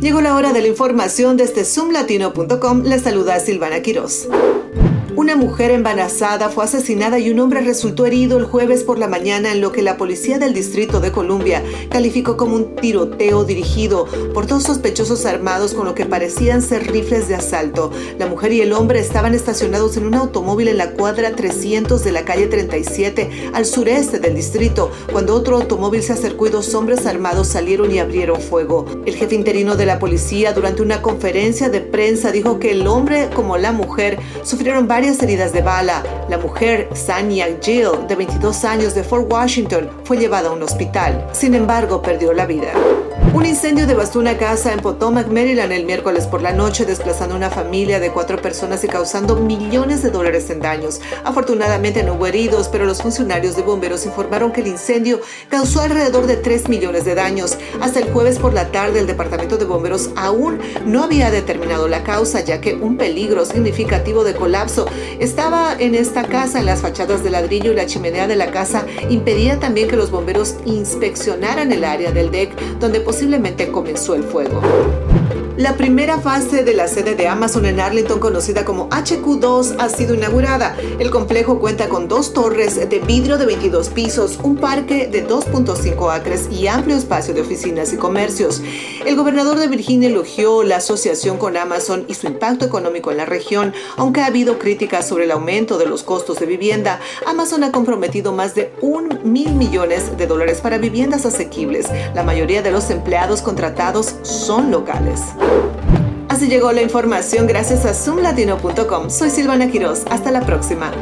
Llegó la hora de la información desde zoomlatino.com. Les saluda Silvana Quiroz. Una mujer embarazada fue asesinada y un hombre resultó herido el jueves por la mañana en lo que la policía del Distrito de Columbia calificó como un tiroteo dirigido por dos sospechosos armados con lo que parecían ser rifles de asalto. La mujer y el hombre estaban estacionados en un automóvil en la cuadra 300 de la calle 37 al sureste del distrito cuando otro automóvil se acercó y dos hombres armados salieron y abrieron fuego. El jefe interino de la policía durante una conferencia de prensa dijo que el hombre como la mujer sufrieron varias heridas de bala. La mujer, Sanya Jill, de 22 años de Fort Washington, fue llevada a un hospital. Sin embargo, perdió la vida. Un incendio devastó una casa en Potomac, Maryland, el miércoles por la noche, desplazando una familia de cuatro personas y causando millones de dólares en daños. Afortunadamente no hubo heridos, pero los funcionarios de bomberos informaron que el incendio causó alrededor de 3 millones de daños. Hasta el jueves por la tarde, el Departamento de Bomberos aún no había determinado la causa, ya que un peligro significativo de colapso estaba en esta casa, en las fachadas de ladrillo y la chimenea de la casa impedía también que los bomberos inspeccionaran el área del deck donde posiblemente comenzó el fuego. La primera fase de la sede de Amazon en Arlington, conocida como HQ2, ha sido inaugurada. El complejo cuenta con dos torres de vidrio de 22 pisos, un parque de 2.5 acres y amplio espacio de oficinas y comercios. El gobernador de Virginia elogió la asociación con Amazon y su impacto económico en la región, aunque ha habido críticas sobre el aumento de los costos de vivienda. Amazon ha comprometido más de un mil millones de dólares para viviendas asequibles. La mayoría de los empleados contratados son locales. Así llegó la información gracias a zoomlatino.com. Soy Silvana Quiroz. Hasta la próxima.